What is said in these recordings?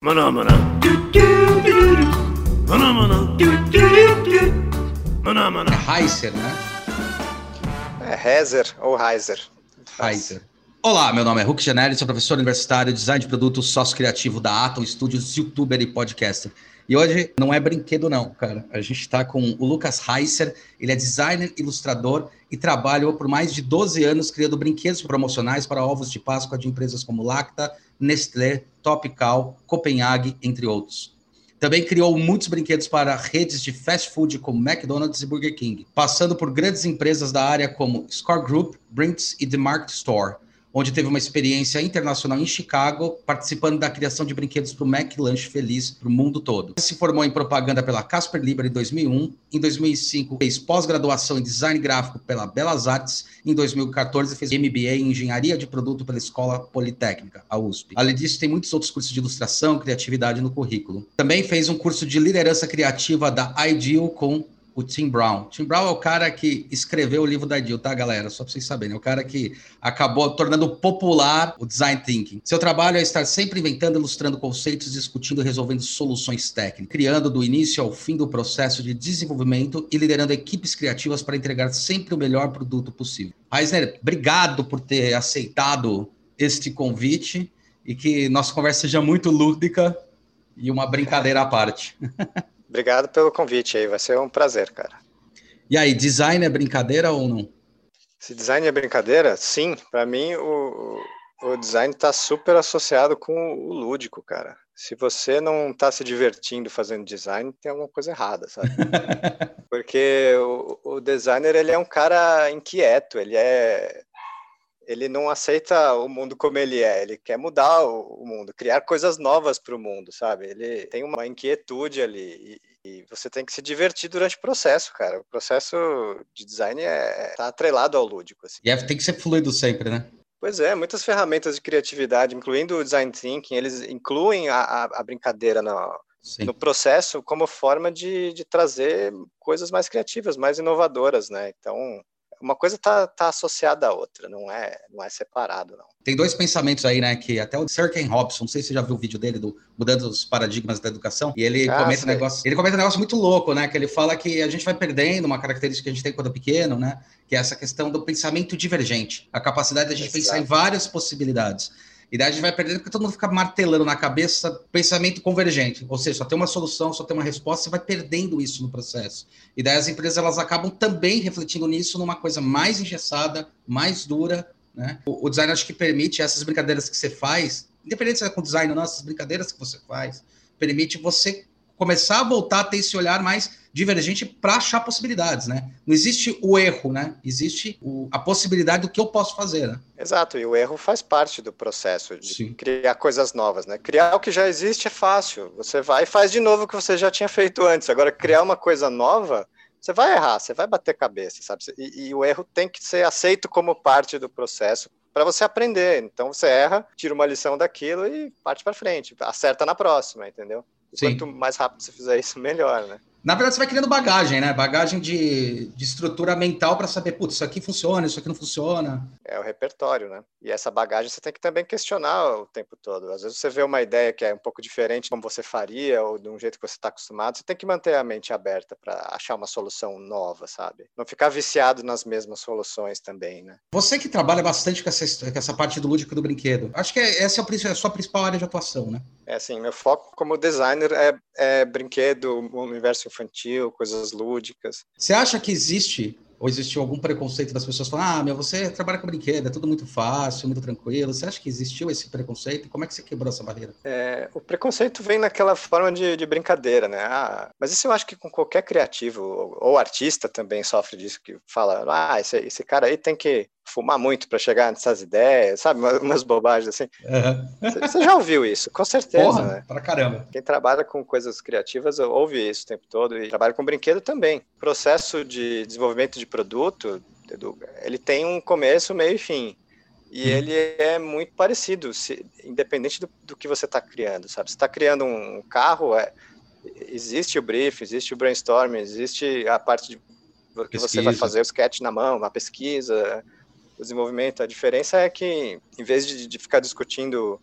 Maná, maná. Maná, maná. Maná, maná. É Heiser, né? É Heiser ou Heiser. Heiser. Olá, meu nome é Hulk Janelli, sou professor universitário, design de produto, sócio criativo da Atom Studios, youtuber e podcaster. E hoje não é brinquedo não, cara. A gente está com o Lucas Heiser, ele é designer, ilustrador e trabalhou por mais de 12 anos criando brinquedos promocionais para ovos de Páscoa de empresas como Lacta, Nestlé, Topcal, Copenhague, entre outros. Também criou muitos brinquedos para redes de fast food como McDonald's e Burger King, passando por grandes empresas da área como Score Group, Brinks e The Market Store, onde teve uma experiência internacional em Chicago, participando da criação de brinquedos para o Mac Lunch Feliz para o mundo todo. Se formou em propaganda pela Casper Libre em 2001, em 2005 fez pós-graduação em design gráfico pela Belas Artes, em 2014 fez MBA em engenharia de produto pela Escola Politécnica, a USP. Além disso, tem muitos outros cursos de ilustração e criatividade no currículo. Também fez um curso de liderança criativa da Ideal com o Tim Brown. Tim Brown é o cara que escreveu o livro da Ideal, tá, galera? Só para vocês saberem. É o cara que acabou tornando popular o design thinking. Seu trabalho é estar sempre inventando, ilustrando conceitos, discutindo resolvendo soluções técnicas, criando do início ao fim do processo de desenvolvimento e liderando equipes criativas para entregar sempre o melhor produto possível. Eisner, obrigado por ter aceitado este convite e que nossa conversa seja muito lúdica e uma brincadeira à parte. Obrigado pelo convite aí, vai ser um prazer, cara. E aí, design é brincadeira ou não? Se design é brincadeira, sim. Para mim, o, o design está super associado com o lúdico, cara. Se você não está se divertindo fazendo design, tem alguma coisa errada, sabe? Porque o, o designer ele é um cara inquieto, ele é ele não aceita o mundo como ele é, ele quer mudar o, mundo, criar coisas novas para o mundo, sabe? Ele tem uma inquietude ali e, e, você tem que se divertir durante o processo, cara. O processo de design é tá atrelado ao lúdico. Assim. E é, tem que ser fluido sempre, né? Pois é, muitas ferramentas de criatividade, incluindo o design thinking, eles incluem a, a, a brincadeira no, no processo como forma de, de trazer coisas mais criativas, mais inovadoras, né? Então, uma coisa está tá associada à outra, não é, não é separado, não. Tem dois pensamentos aí, né? Que até o Sir Ken Robson, não sei se você já viu o vídeo dele do Mudando os Paradigmas da Educação, e ele ah, comenta um negócio, ele comenta um negócio muito louco, né? Que ele fala que a gente vai perdendo uma característica que a gente tem quando é pequeno, né? Que é essa questão do pensamento divergente, a capacidade de a gente Exato. pensar em várias possibilidades. E gente vai perdendo porque todo mundo fica martelando na cabeça pensamento convergente. Ou seja, só tem uma solução, só tem uma resposta, você vai perdendo isso no processo. E daí as empresas elas acabam também refletindo nisso numa coisa mais engessada, mais dura. Né? O, o design acho que permite essas brincadeiras que você faz, independente se é com design ou não, essas brincadeiras que você faz, permite você começar a voltar a ter esse olhar mais divergente para achar possibilidades, né? Não existe o erro, né? Existe o, a possibilidade do que eu posso fazer, né? Exato, e o erro faz parte do processo de Sim. criar coisas novas, né? Criar o que já existe é fácil. Você vai e faz de novo o que você já tinha feito antes. Agora, criar uma coisa nova, você vai errar, você vai bater cabeça, sabe? E, e o erro tem que ser aceito como parte do processo para você aprender. Então, você erra, tira uma lição daquilo e parte para frente. Acerta na próxima, entendeu? Quanto mais rápido você fizer isso, melhor, né? Na verdade, você vai criando bagagem, né? Bagagem de, de estrutura mental para saber, putz, isso aqui funciona, isso aqui não funciona. É o repertório, né? E essa bagagem você tem que também questionar o tempo todo. Às vezes você vê uma ideia que é um pouco diferente como você faria ou de um jeito que você está acostumado, você tem que manter a mente aberta para achar uma solução nova, sabe? Não ficar viciado nas mesmas soluções também, né? Você que trabalha bastante com essa, com essa parte do lúdico do brinquedo, acho que essa é a sua principal área de atuação, né? É assim, meu foco como designer é, é brinquedo, universo infantil, coisas lúdicas. Você acha que existe ou existiu algum preconceito das pessoas falando, ah, meu, você trabalha com brinquedo, é tudo muito fácil, muito tranquilo. Você acha que existiu esse preconceito? Como é que você quebrou essa barreira? É, o preconceito vem naquela forma de, de brincadeira, né? Ah, mas isso eu acho que com qualquer criativo ou, ou artista também sofre disso, que fala, ah, esse, esse cara aí tem que fumar muito para chegar nessas ideias, sabe? Umas bobagens assim. Uhum. Você já ouviu isso, com certeza, Porra, né? Pra caramba. Quem trabalha com coisas criativas ouve isso o tempo todo e trabalha com brinquedo também. O processo de desenvolvimento de produto, ele tem um começo, meio e fim. E hum. ele é muito parecido, se, independente do, do, que você está criando, sabe? Você está criando um carro, é, existe o brief, existe o brainstorming, existe a parte de que pesquisa. você vai fazer o sketch na mão, a pesquisa, o desenvolvimento. A diferença é que, em vez de, de ficar discutindo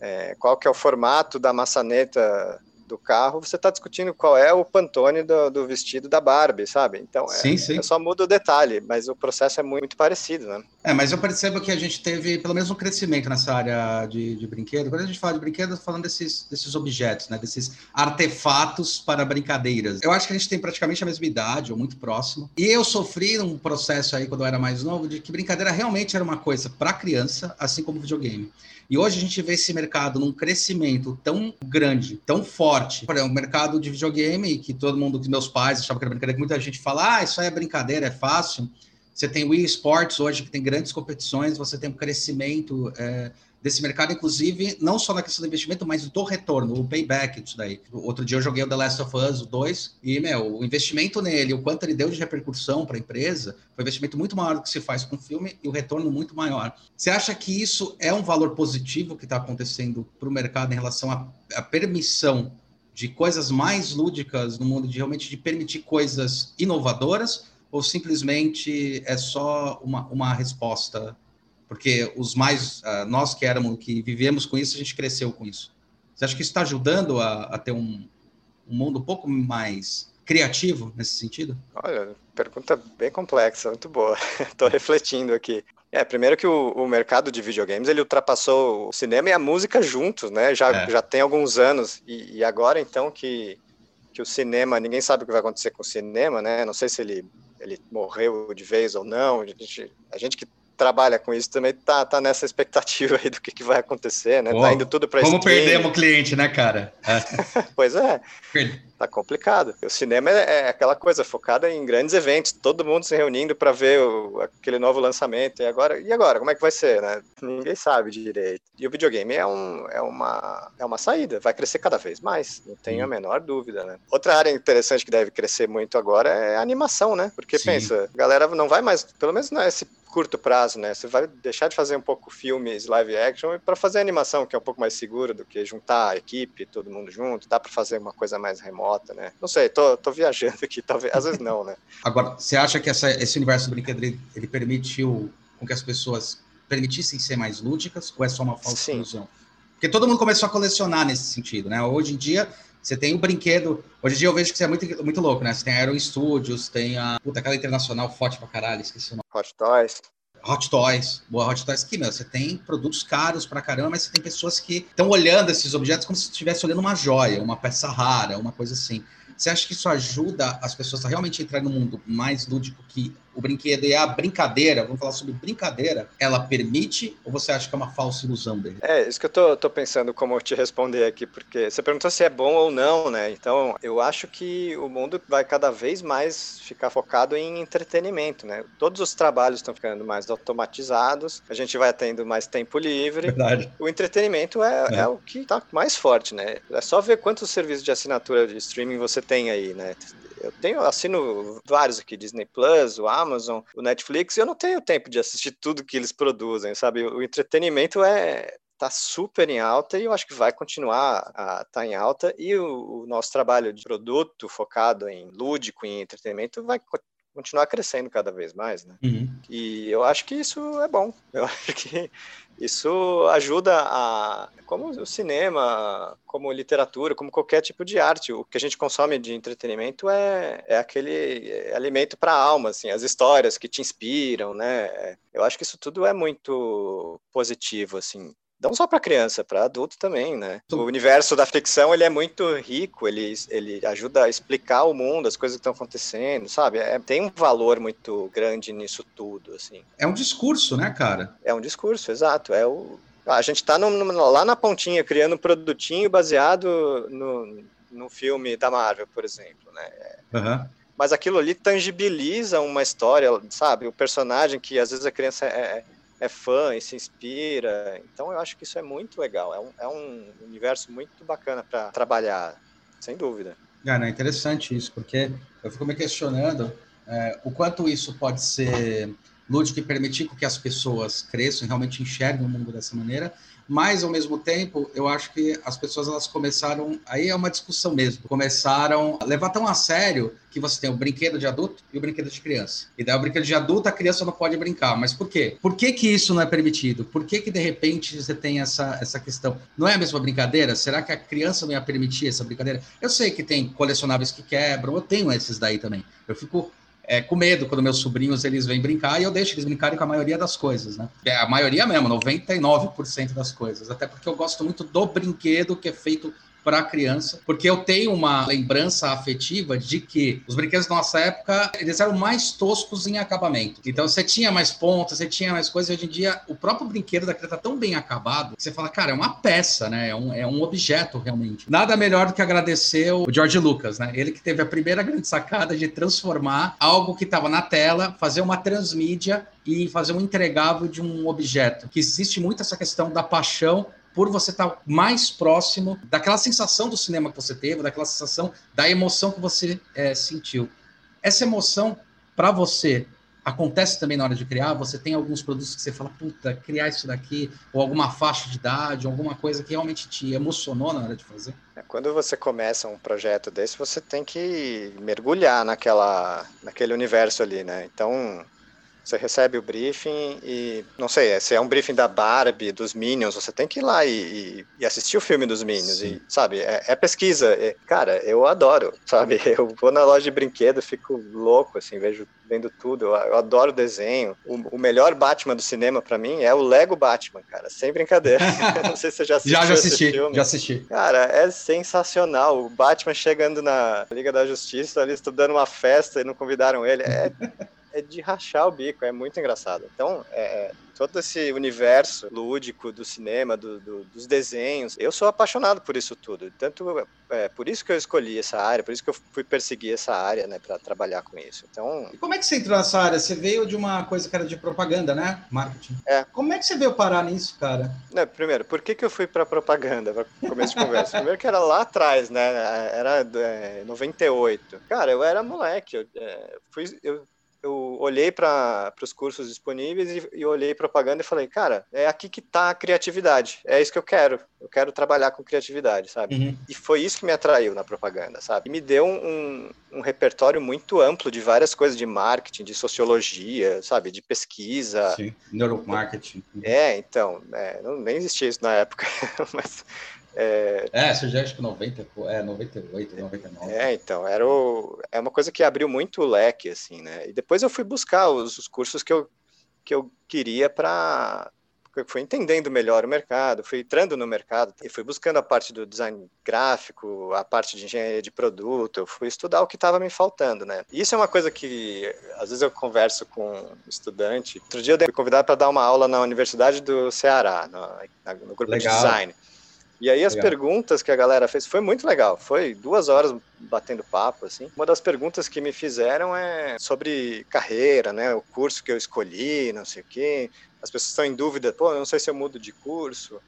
é, qual que é o formato da maçaneta do carro, você está discutindo qual é o pantone do, do, vestido da Barbie, sabe? Então, é, sim, sim. é só muda o detalhe, mas o processo é muito parecido, né? É, mas eu percebo que a gente teve pelo menos um crescimento nessa área de, de brinquedo. Quando a gente fala de brinquedo, falando desses, desses objetos, né? Desses artefatos para brincadeiras. Eu acho que a gente tem praticamente a mesma idade, ou muito próximo. E eu sofri um processo aí, quando eu era mais novo, de que brincadeira realmente era uma coisa para criança, assim como videogame. E hoje a gente vê esse mercado num crescimento tão grande, tão forte. Por exemplo, o mercado de videogame, que todo mundo, que meus pais achavam que era brincadeira, que muita gente fala, ah, isso aí é brincadeira, é fácil. Você tem o Wii Sports hoje, que tem grandes competições, você tem um crescimento é, desse mercado, inclusive, não só na questão do investimento, mas do retorno, o payback disso daí. Outro dia eu joguei o The Last of Us 2 e, meu, o investimento nele, o quanto ele deu de repercussão para a empresa, foi um investimento muito maior do que se faz com o filme e o retorno muito maior. Você acha que isso é um valor positivo que está acontecendo para o mercado em relação à permissão de coisas mais lúdicas no mundo, de realmente de permitir coisas inovadoras, ou simplesmente é só uma, uma resposta porque os mais, uh, nós que éramos, que vivemos com isso, a gente cresceu com isso. Você acha que isso está ajudando a, a ter um, um, mundo um pouco mais criativo nesse sentido? Olha, pergunta bem complexa, muito boa. Estou refletindo aqui. É, primeiro que o, o, mercado de videogames ele ultrapassou o cinema e a música juntos, né? Já, é. já tem alguns anos. E, e, agora, então, que, que o cinema, ninguém sabe o que vai acontecer com o cinema, né? Não sei se ele, ele morreu de vez ou não. A gente, a gente que trabalha com isso também tá, tá nessa expectativa aí do que, que vai acontecer, né? Pô, tá indo tudo para Como perdemos o cliente, né, cara? É. pois é. Tá complicado. O cinema é, é, aquela coisa focada em grandes eventos, todo mundo se reunindo para ver o, aquele novo lançamento. E agora, e agora, como é que vai ser, né? Ninguém sabe direito. E o videogame é, um, é, uma, é uma saída, vai crescer cada vez mais, não tenho a menor dúvida, né? Outra área interessante que deve crescer muito agora é a animação, né? Porque Sim. pensa, a galera não vai mais, pelo menos nesse curto prazo, né? Você vai deixar de fazer um pouco filmes live action para fazer animação, que é um pouco mais seguro do que juntar a equipe, todo mundo junto, dá para fazer uma coisa mais remota, né? Não sei, tô, tô viajando aqui, talvez, às vezes não, né? Agora, você acha que essa, esse universo do brinquedo ele, ele permitiu com que as pessoas permitissem ser mais lúdicas ou é só uma falsa Sim. ilusão? Porque todo mundo começou a colecionar nesse sentido, né? Hoje em dia, você tem o um brinquedo. Hoje em dia eu vejo que você é muito, muito louco, né? Você tem a Aero Studios, tem a. Puta, aquela internacional forte pra caralho, esqueci o nome. Hot Toys. Hot Toys, boa Hot Toys que, meu, você tem produtos caros pra caramba, mas você tem pessoas que estão olhando esses objetos como se estivesse olhando uma joia, uma peça rara, uma coisa assim. Você acha que isso ajuda as pessoas a realmente entrar no mundo mais lúdico que o brinquedo e a brincadeira, vamos falar sobre brincadeira, ela permite ou você acha que é uma falsa ilusão dele? É, isso que eu tô, tô pensando como te responder aqui, porque você perguntou se é bom ou não, né? Então, eu acho que o mundo vai cada vez mais ficar focado em entretenimento, né? Todos os trabalhos estão ficando mais automatizados, a gente vai tendo mais tempo livre. Verdade. O entretenimento é, é. é o que tá mais forte, né? É só ver quantos serviços de assinatura de streaming você tem aí, né? Eu tenho, assino vários aqui, Disney Plus, o Amazon, o Netflix, e eu não tenho tempo de assistir tudo que eles produzem, sabe? O entretenimento é, tá super em alta e eu acho que vai continuar a estar tá em alta e o, o, nosso trabalho de produto focado em lúdico, em entretenimento vai continuar crescendo cada vez mais, né? Uhum. E eu acho que isso é bom. Eu acho que isso ajuda a, como o cinema, como literatura, como qualquer tipo de arte, o que a gente consome de entretenimento é, é aquele alimento para a alma, assim, as histórias que te inspiram, né? Eu acho que isso tudo é muito positivo, assim não só para criança, para adulto também, né? O universo da ficção ele é muito rico, ele, ele ajuda a explicar o mundo, as coisas que estão acontecendo, sabe? É, tem um valor muito grande nisso tudo, assim. É um discurso, né, cara? É um discurso, exato. É o a gente está lá na pontinha criando um produtinho baseado no, no filme da Marvel, por exemplo, né? Uhum. Mas aquilo ali tangibiliza uma história, sabe? O personagem que às vezes a criança é, é é fã e se inspira. Então eu acho que isso é muito legal. É um, é um universo muito bacana para trabalhar, sem dúvida. É, né, interessante isso, porque eu fico me questionando é, o quanto isso pode ser lúdico e permitir que as pessoas cresçam e realmente enxerguem o mundo dessa maneira, mas ao mesmo tempo eu acho que as pessoas elas começaram aí é uma discussão mesmo começaram a levar tão a sério que você tem o brinquedo de adulto e o brinquedo de criança. E daí o brinquedo de adulto a criança não pode brincar. Mas por quê? Por que que isso não é permitido? Por que que de repente você tem essa essa questão? Não é a mesma brincadeira? Será que a criança não ia permitir essa brincadeira? Eu sei que tem colecionáveis que quebram eu tenho esses daí também. Eu fico é, com medo quando meus sobrinhos eles vêm brincar e eu deixo eles brincarem com a maioria das coisas, né? É, a maioria mesmo, 99% das coisas. Até porque eu gosto muito do brinquedo que é feito para a criança, porque eu tenho uma lembrança afetiva de que os brinquedos da nossa época, eles eram mais toscos em acabamento. Então você tinha mais pontas, você tinha mais coisas, hoje em dia o próprio brinquedo da criança tá tão bem acabado, que você fala, cara, é uma peça, né? É um, é um objeto realmente. Nada melhor do que agradecer o George Lucas, né? Ele que teve a primeira grande sacada de transformar algo que estava na tela, fazer uma transmídia e fazer um entregável de um objeto. Que existe muito essa questão da paixão por você estar mais próximo daquela sensação do cinema que você teve, daquela sensação da emoção que você é, sentiu. Essa emoção, para você, acontece também na hora de criar? Você tem alguns produtos que você fala, puta, criar isso daqui, ou alguma faixa de idade, alguma coisa que realmente te emocionou na hora de fazer? É, quando você começa um projeto desse, você tem que mergulhar naquela, naquele universo ali, né? Então, você recebe o briefing e, não sei, se é um briefing da Barbie, dos Minions, você tem que ir lá e, e assistir o filme dos Minions, Sim. e, sabe? É, é pesquisa. É, cara, eu adoro, sabe? Eu vou na loja de brinquedo, fico louco, assim, vejo, vendo tudo. Eu, eu adoro desenho. O, o, melhor Batman do cinema, para mim, é o Lego Batman, cara, sem brincadeira. não sei se você já assistiu já, já assisti, filme. Já assisti. Cara, é sensacional. O Batman chegando na Liga da Justiça, ali, estudando uma festa e não convidaram ele. É é de rachar o bico, é muito engraçado. Então, é, é todo esse universo lúdico do cinema, do, do, dos desenhos, eu sou apaixonado por isso tudo. Tanto é por isso que eu escolhi essa área, por isso que eu fui perseguir essa área, né, para trabalhar com isso. Então. E como é que você entrou nessa área? Você veio de uma coisa que era de propaganda, né? Marketing. É. Como é que você veio parar nisso, cara? Não, primeiro, por que, que eu fui para propaganda? Para começo de conversa. primeiro que era lá atrás, né? Era é, 98. Cara, eu era moleque. Eu, é, fui, eu eu olhei para os cursos disponíveis e, e, olhei propaganda e falei, cara, é aqui que está a criatividade. É isso que eu quero. Eu quero trabalhar com criatividade, sabe? Uhum. E foi isso que me atraiu na propaganda, sabe? E me deu um, um, repertório muito amplo de várias coisas de marketing, de sociologia, sabe? De pesquisa. Sim, neuromarketing. É, então, é, não, nem existia isso na época, mas é, é surgiu acho que 90, é, 98, 99. É, então, era o, é uma coisa que abriu muito o leque, assim, né? E depois eu fui buscar os, os cursos que eu, que eu queria para fui entendendo melhor o mercado, fui entrando no mercado e fui buscando a parte do design gráfico, a parte de engenharia de produto, eu fui estudar o que estava me faltando, né? Isso é uma coisa que às vezes eu converso com um estudante. Outro dia eu fui convidado para dar uma aula na Universidade do Ceará, no, no grupo Legal. de design. E aí as legal. perguntas que a galera fez foi muito legal. Foi duas horas batendo papo, assim. Uma das perguntas que me fizeram é sobre carreira, né? O curso que eu escolhi, não sei o quê. As pessoas estão em dúvida, pô, não sei se eu mudo de curso.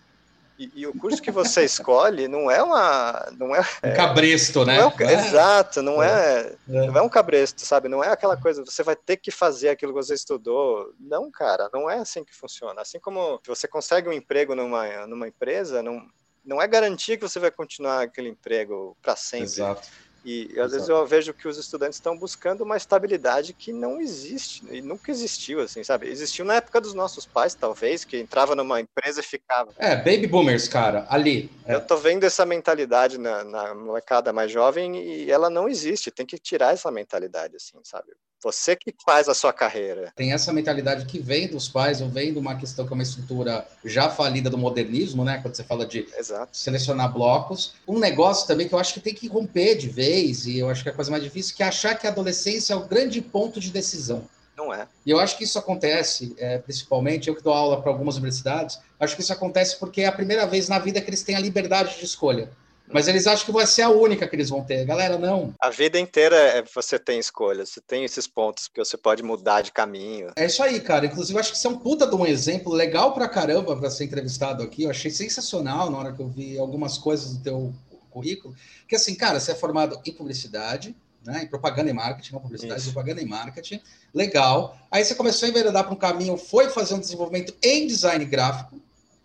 E, e, o curso que você escolhe não é uma. Não é, um cabresto, né? Não é, exato, não é, é, não é um cabresto, sabe? Não é aquela coisa, você vai ter que fazer aquilo que você estudou. Não, cara, não é assim que funciona. Assim como você consegue um emprego numa, numa empresa, não, não é garantia que você vai continuar aquele emprego para sempre. Exato. E às Exato. vezes eu vejo que os estudantes estão buscando uma estabilidade que não existe e nunca existiu, assim, sabe? Existiu na época dos nossos pais, talvez, que entrava numa empresa e ficava. É, baby boomers, cara, ali. É. Eu tô vendo essa mentalidade na, na molecada mais jovem e ela não existe. Tem que tirar essa mentalidade, assim, sabe? Você que faz a sua carreira. Tem essa mentalidade que vem dos pais, ou vem de uma questão que é uma estrutura já falida do modernismo, né? Quando você fala de Exato. selecionar blocos. Um negócio também que eu acho que tem que romper de vez, e eu acho que é a coisa mais difícil, que é achar que a adolescência é o grande ponto de decisão. Não é. E eu acho que isso acontece, é, principalmente, eu que dou aula para algumas universidades, acho que isso acontece porque é a primeira vez na vida que eles têm a liberdade de escolha. Mas eles acham que vai ser a única que eles vão ter. Galera, não. A vida inteira é, você tem escolhas, você tem esses pontos que você pode mudar de caminho. É isso aí, cara. Inclusive, eu acho que isso é um puta de um exemplo legal pra caramba para ser entrevistado aqui. Eu achei sensacional na hora que eu vi algumas coisas do teu currículo. Que assim, cara, você é formado em publicidade, né? Em propaganda e marketing, não publicidade, Isso. propaganda e marketing. Legal. Aí você começou a enveredar para um caminho, foi fazer um desenvolvimento em design gráfico.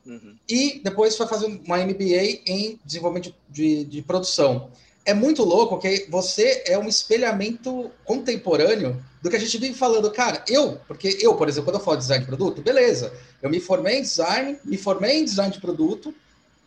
Uhum. E depois foi fazer uma MBA em desenvolvimento de, de, produção é muito louco que você é um espelhamento contemporâneo do que a gente vive falando. Cara, eu, porque eu, por exemplo, quando eu falo de design de produto, beleza, eu me formei em design, me formei em design de produto,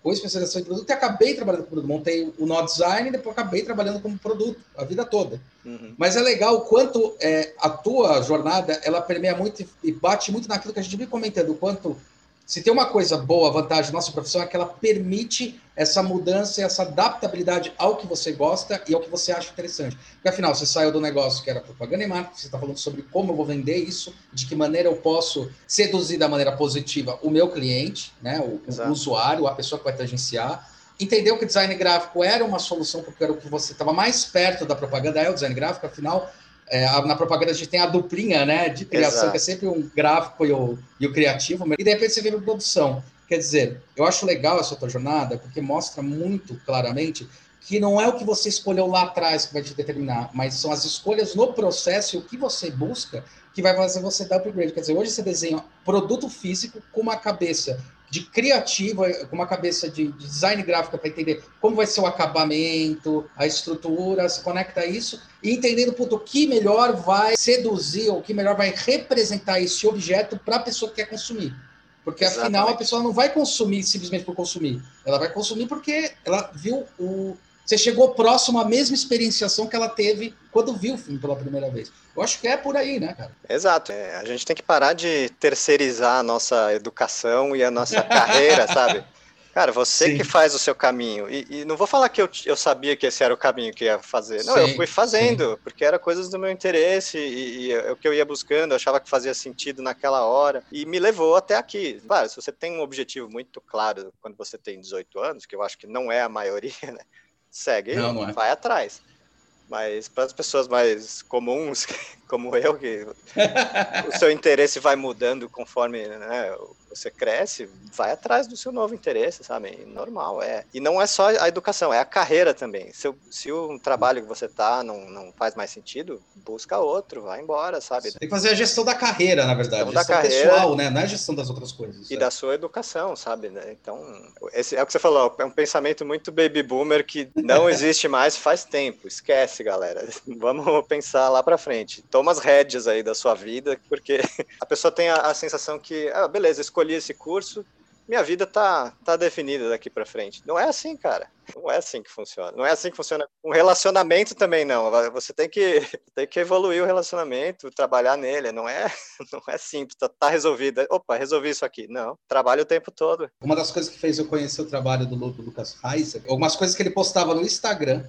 com especialização em produto, e acabei trabalhando com produto. Montei o nó design e depois acabei trabalhando como produto a vida toda. Uhum. Mas é legal o quanto é, a tua jornada ela permeia muito e bate muito naquilo que a gente vive comentando, o quanto se tem uma coisa boa, vantagem da nossa profissão é que ela permite essa mudança e essa adaptabilidade ao que você gosta e ao que você acha interessante. Porque afinal, você saiu do negócio que era propaganda e marketing, você está falando sobre como eu vou vender isso, de que maneira eu posso seduzir da maneira positiva o meu cliente, né, o, o usuário, a pessoa que vai te agenciar. Entendeu que o design gráfico era uma solução porque era o que você estava mais perto da propaganda, é o design gráfico, afinal, é, na propaganda a gente tem a duplinha, né, de criação, Exato. que é sempre um gráfico e o, e o criativo, e de repente você para produção. Quer dizer, eu acho legal essa tua jornada, porque mostra muito claramente que não é o que você escolheu lá atrás que vai te determinar, mas são as escolhas no processo e o que você busca que vai fazer você dar upgrade. Quer dizer, hoje você desenha produto físico com uma cabeça de criativa, com uma cabeça de, de design gráfico para entender como vai ser o acabamento, a estrutura, se conecta isso, e entendendo puto, o que melhor vai seduzir, ou o que melhor vai representar esse objeto para a pessoa que quer consumir. Porque Exatamente. afinal a pessoa não vai consumir simplesmente por consumir, ela vai consumir porque ela viu o, você chegou próximo à mesma experienciação que ela teve quando viu o filme pela primeira vez. Eu acho que é por aí, né, cara? Exato. É, a gente tem que parar de terceirizar a nossa educação e a nossa carreira, sabe? Cara, você sim. que faz o seu caminho. E, e, não vou falar que eu, eu sabia que esse era o caminho que ia fazer. Não, sim, eu fui fazendo, sim. porque era coisas do meu interesse e, e é o que eu ia buscando, eu achava que fazia sentido naquela hora. E me levou até aqui. Claro, se você tem um objetivo muito claro quando você tem 18 anos, que eu acho que não é a maioria, né? Segue, não, não é. vai atrás. Mas para as pessoas mais comuns, como eu, que o seu interesse vai mudando conforme né, você cresce, vai atrás do seu novo interesse, sabe? Normal, é. E não é só a educação, é a carreira também. Se, se o trabalho que você tá não, não faz mais sentido, busca outro, vai embora, sabe? Tem que fazer a gestão da carreira, na verdade. Gestão, gestão da carreira, pessoal, né? Não é a gestão das outras coisas. E é. da sua educação, sabe? Né? Então, esse é o que você falou, é um pensamento muito baby boomer que não existe mais faz tempo. Esquece, galera. Vamos pensar lá para frente. Toma as rédeas aí da sua vida, porque a pessoa tem a, a sensação que, ah, beleza, escolhi esse curso, minha vida tá, tá definida daqui para frente. Não é assim, cara. Não é assim que funciona. Não é assim que funciona. Um relacionamento também não. Você tem que, tem que evoluir o relacionamento, trabalhar nele. Não é, não é simples. Tá, tá resolvido. Opa, resolvi isso aqui. Não. Trabalho o tempo todo. Uma das coisas que fez eu conhecer o trabalho do, Lucas Heiser, algumas coisas que ele postava no Instagram.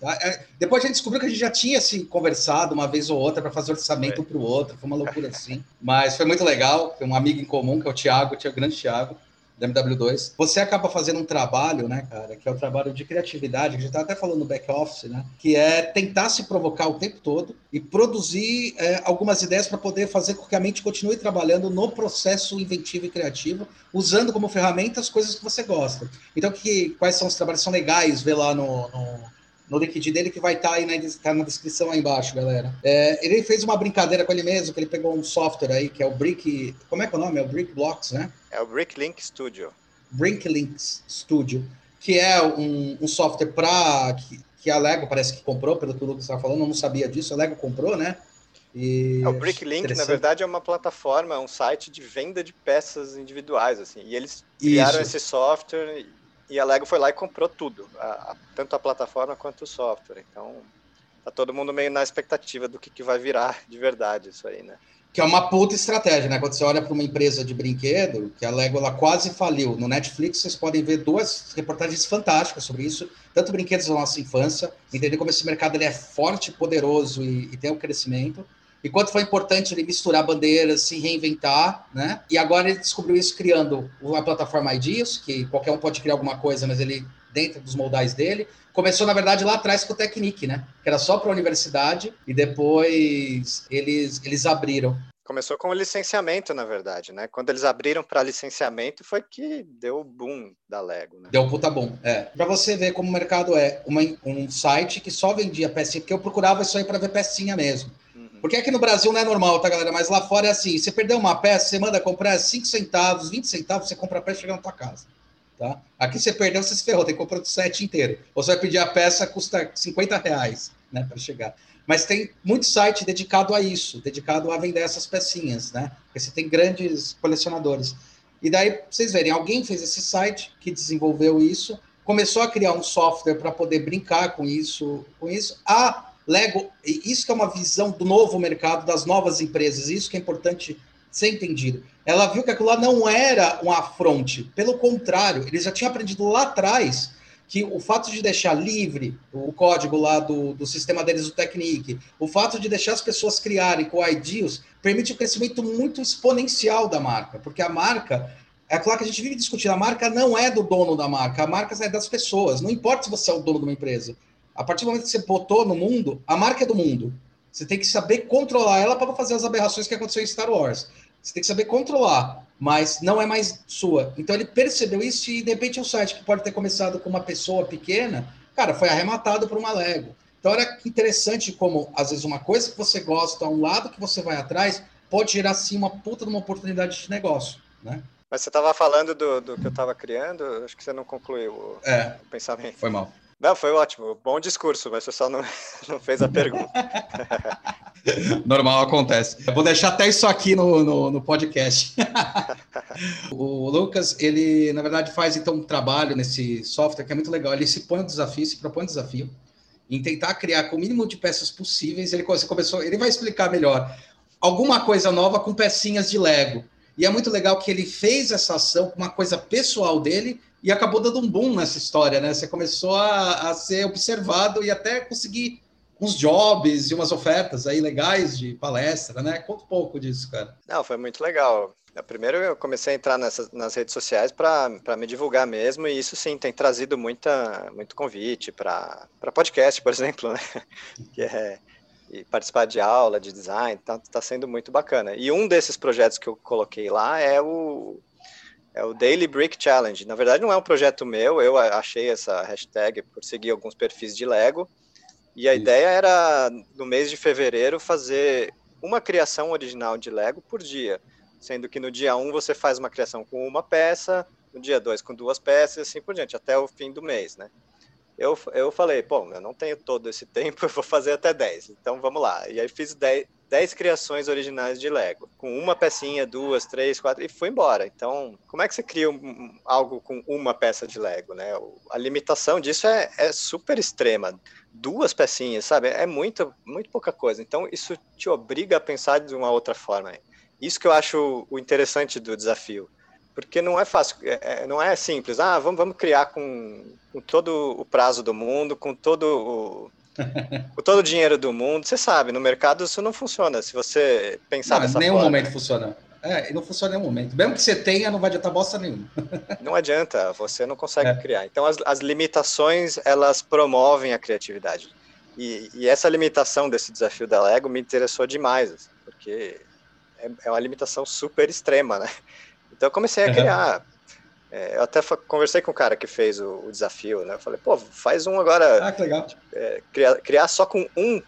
Tá? É, depois a gente descobriu que a gente já tinha se assim, conversado uma vez ou outra para fazer orçamento para o outro. Foi uma loucura assim. Mas foi muito legal. Tem um amigo em comum, que é o Thiago, o grande Thiago da MW2, você acaba fazendo um trabalho, né, cara, que é o trabalho de criatividade, que a gente está até falando no back office, né, que é tentar se provocar o tempo todo e produzir é, algumas ideias para poder fazer com que a mente continue trabalhando no processo inventivo e criativo, usando como ferramenta as coisas que você gosta. Então, que, quais são os trabalhos são legais ver lá no, no no LinkedIn dele, que vai estar tá aí na, tá na descrição aí embaixo, galera. É, ele fez uma brincadeira com ele mesmo, que ele pegou um software aí, que é o Brick. Como é que é o nome? É o Brick Blocks, né? É o Bricklink Studio. Bricklinks Studio, que é um, um software para. Que, que, a Lego parece que comprou, pelo que o Lucas estava falando, eu não sabia disso, a Lego comprou, né? E... É, o Bricklink, na verdade, é uma plataforma, um site de venda de peças individuais, assim. E eles criaram Isso. esse software e a Lego foi lá e comprou tudo, a, a, tanto a plataforma quanto o software. Então, tá todo mundo meio na expectativa do que, que vai virar de verdade isso aí, né? Que é uma puta estratégia, né? Quando você olha para uma empresa de brinquedo, que a Lego ela quase faliu. No Netflix vocês podem ver duas reportagens fantásticas sobre isso, tanto brinquedos da nossa infância, entender como esse mercado ele é forte, poderoso e, e tem um crescimento, e quanto foi importante ele misturar bandeiras, se reinventar, né? E agora ele descobriu isso criando a plataforma Ideas, que qualquer um pode criar alguma coisa, mas ele dentro dos moldais dele. Começou, na verdade, lá atrás com o Technique, né? Que era só para a universidade, e depois eles, eles abriram. Começou com o licenciamento, na verdade, né? Quando eles abriram para licenciamento, foi que deu o boom da Lego. Né? Deu puta boom, é. Para você ver como o mercado é uma, um site que só vendia pecinha, porque eu procurava isso aí para ver pecinha mesmo. Porque aqui no Brasil não é normal, tá, galera? Mas lá fora é assim: você perdeu uma peça, você manda comprar 5 centavos, 20 centavos, você compra a peça e chega na tua casa. Tá? Aqui você perdeu, você se ferrou, tem que comprar o set inteiro. Ou você vai pedir a peça, custa 50 reais né, para chegar. Mas tem muito site dedicado a isso, dedicado a vender essas pecinhas, né? Porque você tem grandes colecionadores. E daí, vocês verem, alguém fez esse site que desenvolveu isso, começou a criar um software para poder brincar com isso, com isso. A Lego, isso que é uma visão do novo mercado, das novas empresas, isso que é importante ser entendido. Ela viu que aquilo lá não era um afronte, pelo contrário, eles já tinham aprendido lá atrás que o fato de deixar livre o código lá do, do sistema deles, o Technique, o fato de deixar as pessoas criarem com IDs, permite um crescimento muito exponencial da marca, porque a marca, é claro que a gente vive discutindo, a marca não é do dono da marca, a marca é das pessoas, não importa se você é o dono de uma empresa. A partir do momento que você botou no mundo, a marca é do mundo. Você tem que saber controlar ela para fazer as aberrações que aconteceu em Star Wars. Você tem que saber controlar mas não é mais sua. Então ele percebeu isso e de repente é um site que pode ter começado com uma pessoa pequena, cara, foi arrematado por uma Lego. Então que interessante como às vezes uma coisa que você gosta, um lado que você vai atrás, pode gerar sim uma puta de uma oportunidade de negócio, né? Mas você estava falando do, do que eu estava criando, acho que você não concluiu o, é, o pensamento. Foi mal. Não, foi ótimo. Bom discurso, mas você só não, não fez a pergunta. Normal, acontece. Eu vou deixar até isso aqui no, no, no, podcast. o Lucas, ele, na verdade, faz então um trabalho nesse software que é muito legal. Ele se põe um desafio, se propõe um desafio em tentar criar com o mínimo de peças possíveis. Ele começou, ele vai explicar melhor alguma coisa nova com pecinhas de Lego. E é muito legal que ele fez essa ação com uma coisa pessoal dele e acabou dando um boom nessa história, né? Você começou a, a ser observado e até conseguir uns jobs e umas ofertas aí legais de palestra, né? Conta um pouco disso, cara. Não, foi muito legal. Primeiro eu comecei a entrar nessas, nas redes sociais para me divulgar mesmo, e isso sim tem trazido muita, muito convite para podcast, por exemplo, né? que é e participar de aula de design, tá, tá sendo muito bacana. E um desses projetos que eu coloquei lá é o é o Daily Brick Challenge. Na verdade, não é um projeto meu, eu achei essa hashtag por seguir alguns perfis de Lego. E a Isso. ideia era, no mês de fevereiro, fazer uma criação original de Lego por dia. Sendo que no dia 1 um você faz uma criação com uma peça, no dia 2 com duas peças e assim por diante, até o fim do mês, né? Eu, eu falei, pô, eu não tenho todo esse tempo, eu vou fazer até 10. Então vamos lá. E aí fiz 10, 10 criações originais de Lego, com uma pecinha, duas, três, quatro, e foi embora. Então, como é que você cria um, algo com uma peça de Lego, né? A limitação disso é, é super extrema. Duas pecinhas, sabe? É muito, muito pouca coisa. Então, isso te obriga a pensar de uma outra forma. Isso que eu acho o interessante do desafio. Porque não é fácil, é, é não é simples. Ah, vamos, vamos criar com, com todo o prazo do mundo, com todo o com todo o dinheiro do mundo, você sabe, no mercado isso não funciona. Se você pensar não, dessa nenhum forma. momento funciona. É, não funciona em nenhum momento. Mesmo que você tenha, não vai adiantar bosta nenhuma. não adianta, você não consegue é. criar. Então, as, as limitações, elas promovem a criatividade. E, e, essa limitação desse desafio da Lego me interessou demais, assim, porque é, é, uma limitação super extrema, né? Então, eu comecei a criar. É, eu até conversei com o cara que fez o, o, desafio, né? Eu falei, pô, faz um agora. Ah, que legal. É, criar, criar só com um,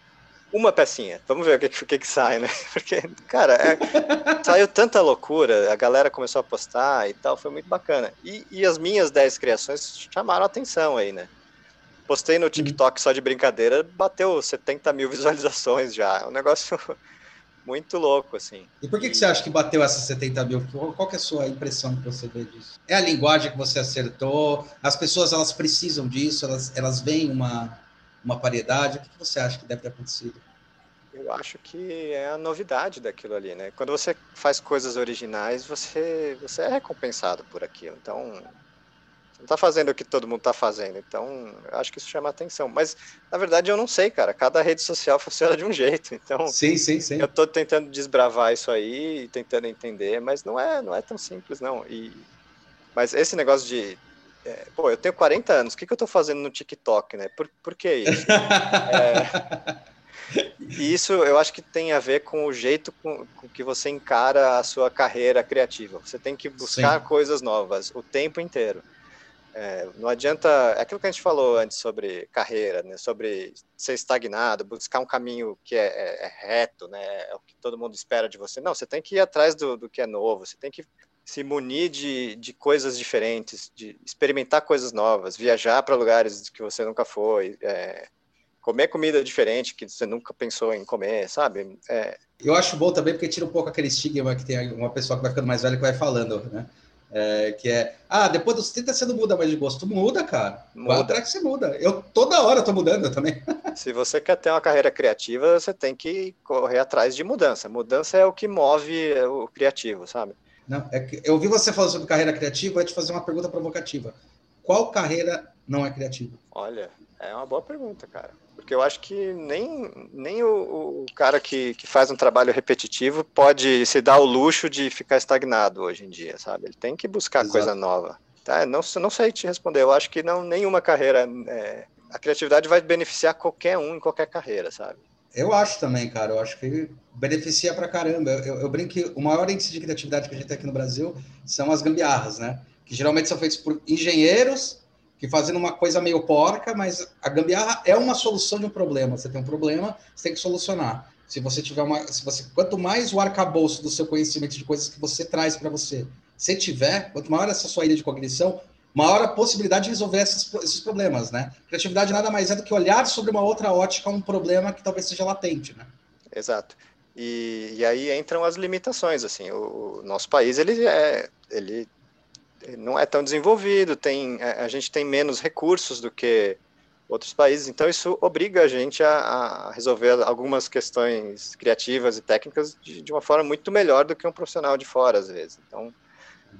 uma pecinha. Vamos ver o que, o que, que sai, né? Porque, cara, é, saiu tanta loucura, a galera começou a postar e tal, foi muito bacana. E, e as minhas 10 criações chamaram a atenção aí, né? Postei no uhum. TikTok só de brincadeira, bateu 70 mil visualizações já. É um negócio muito louco, assim. E por que, que você acha que bateu essas 70 mil? Qual que é a sua impressão que você vê disso? É a linguagem que você acertou? As pessoas, elas precisam disso? Elas, elas veem uma, uma paridade? O que, que você acha que deve ter acontecido? Eu acho que é a novidade daquilo ali, né? Quando você faz coisas originais, você, você é recompensado por aquilo. Então, não está fazendo o que todo mundo está fazendo. Então, eu acho que isso chama atenção. Mas, na verdade, eu não sei, cara. Cada rede social funciona de um jeito. Então, sim, sim, sim. eu estou tentando desbravar isso aí, tentando entender, mas não é, não é tão simples, não. E, mas esse negócio de. É, pô, eu tenho 40 anos, o que, que eu estou fazendo no TikTok, né? Por, por que isso? é, E isso eu acho que tem a ver com o jeito com, com que você encara a sua carreira criativa. Você tem que buscar Sim. coisas novas o tempo inteiro. É, não adianta, é aquilo que a gente falou antes sobre carreira, né, sobre ser estagnado, buscar um caminho que é, é, é, reto, né, é o que todo mundo espera de você. Não, você tem que ir atrás do, do que é novo, você tem que se munir de, de coisas diferentes, de experimentar coisas novas, viajar para lugares que você nunca foi, é, comer comida diferente que você nunca pensou em comer, sabe? É... Eu acho bom também porque tira um pouco aquele estigma que tem uma pessoa que vai ficando mais velha que vai falando, né? É, que é, ah, depois dos 30 você não muda mais de gosto. Muda, cara. Muda. Vai atrás que você muda. Eu toda hora tô mudando também. Se você quer ter uma carreira criativa, você tem que correr atrás de mudança. Mudança é o que move o criativo, sabe? Não, é que eu ouvi você falando sobre carreira criativa, eu te fazer uma pergunta provocativa. Qual carreira não é criativa? Olha, é uma boa pergunta, cara. Porque eu acho que nem, nem o, o cara que, que faz um trabalho repetitivo pode se dar o luxo de ficar estagnado hoje em dia, sabe? Ele tem que buscar Exato. coisa nova. Tá? Não, não sei te responder. Eu acho que não nenhuma carreira. É, a criatividade vai beneficiar qualquer um em qualquer carreira, sabe? Eu acho também, cara. Eu acho que beneficia pra caramba. Eu, eu, eu brinco que o maior índice de criatividade que a gente tem aqui no Brasil são as gambiarras, né? Que geralmente são feitos por engenheiros que fazendo uma coisa meio porca, mas a gambiarra é uma solução de um problema. Você tem um problema, você tem que solucionar. Se você tiver uma, se você, quanto mais o arcabouço do seu conhecimento de coisas que você traz para você, você tiver, quanto maior essa sua ilha de cognição, maior a possibilidade de resolver esses, esses problemas, né? Criatividade nada mais é do que olhar sobre uma outra ótica um problema que talvez seja latente, né? Exato. E, e aí entram as limitações, assim, o, o nosso país, ele é, ele não é tão desenvolvido, tem, é, a gente tem menos recursos do que outros países, então isso obriga a gente a, a resolver algumas questões criativas e técnicas de, de, uma forma muito melhor do que um profissional de fora, às vezes. Então,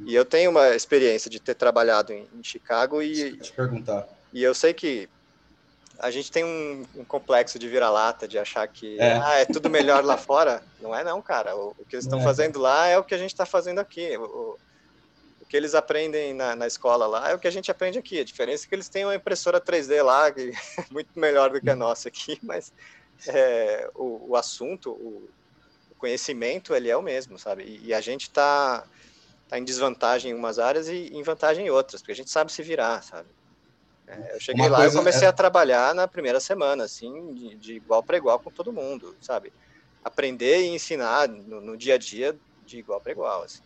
e eu tenho uma experiência de ter trabalhado em, em Chicago e, te perguntar. e eu sei que a gente tem um, um complexo de vira-lata, de achar que é. Ah, é tudo melhor lá fora. Não é não, cara. O, o que eles estão é. fazendo lá é o que a gente está fazendo aqui. O, que eles aprendem na, na, escola lá é o que a gente aprende aqui. A diferença é que eles têm uma impressora 3D lá, que é muito melhor do que a nossa aqui, mas é, o, o, assunto, o, o, conhecimento, ele é o mesmo, sabe? E, e a gente está tá em desvantagem em umas áreas e em vantagem em outras, porque a gente sabe se virar, sabe? É, eu cheguei uma lá e comecei é... a trabalhar na primeira semana, assim, de, de igual para igual com todo mundo, sabe? Aprender e ensinar no, no dia a dia de igual para igual, assim.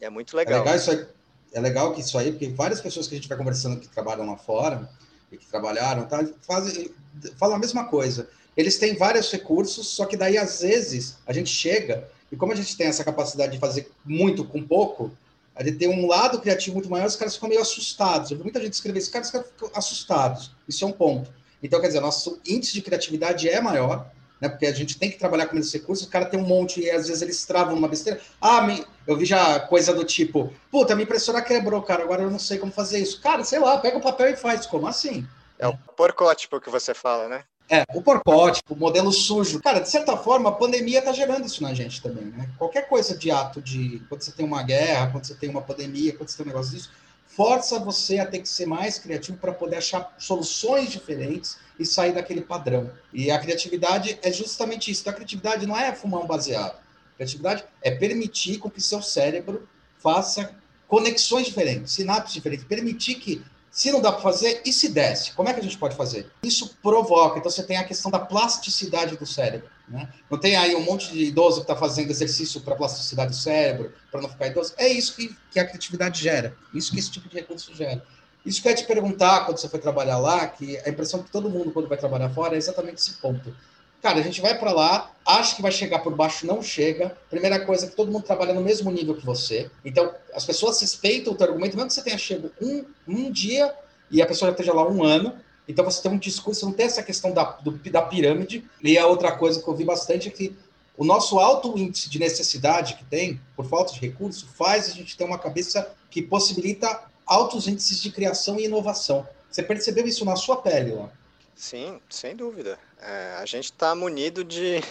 É muito legal. É legal, isso aí, é legal que isso aí, porque várias pessoas que a gente vai conversando que trabalham lá fora e que trabalharam, tá, fazem, falam a mesma coisa. Eles têm vários recursos, só que daí às vezes a gente chega e como a gente tem essa capacidade de fazer muito com pouco, a gente tem um lado criativo muito maior, os caras ficam meio assustados. Eu vi muita gente escrever isso, caras ficam assustados. Isso é um ponto. Então, quer dizer, nosso índice de criatividade é maior, né? Porque a gente tem que trabalhar com esses recursos, o cara tem um monte e às vezes eles travam numa besteira. Ah, me... eu vi já coisa do tipo, puta, minha impressora quebrou, cara, agora eu não sei como fazer isso. Cara, sei lá, pega o papel e faz. Como assim? É o porcótipo que você fala, né? É, o porcótipo, o modelo sujo. Cara, de certa forma, a pandemia está gerando isso na gente também, né? Qualquer coisa de ato de. Quando você tem uma guerra, quando você tem uma pandemia, quando você tem um negócio disso, força você a ter que ser mais criativo para poder achar soluções diferentes e sair daquele padrão. E a criatividade é justamente isso. Então, a criatividade não é fumar um baseado. A criatividade é permitir com que seu cérebro faça conexões diferentes, sinapses diferentes, permitir que se não dá para fazer, e se desse? Como é que a gente pode fazer? Isso provoca. Então, você tem a questão da plasticidade do cérebro. Né? Não tem aí um monte de idoso que está fazendo exercício para plasticidade do cérebro, para não ficar idoso. É isso que, que a criatividade gera. Isso que esse tipo de recurso gera. Isso que eu ia te perguntar quando você foi trabalhar lá, que a impressão que todo mundo, quando vai trabalhar fora, é exatamente esse ponto. Cara, a gente vai para lá, acha que vai chegar por baixo, não chega. Primeira coisa é que todo mundo trabalha no mesmo nível que você. Então, as pessoas respeitam o teu argumento, mesmo que você tenha chegado um, um dia e a pessoa já esteja lá um ano. Então, você tem um discurso, não tem essa questão da, do, da pirâmide. E a outra coisa que eu vi bastante é que o nosso alto índice de necessidade que tem, por falta de recurso, faz a gente ter uma cabeça que possibilita altos índices de criação e inovação. Você percebeu isso na sua pele lá? Sim, sem dúvida. É, a gente está munido de,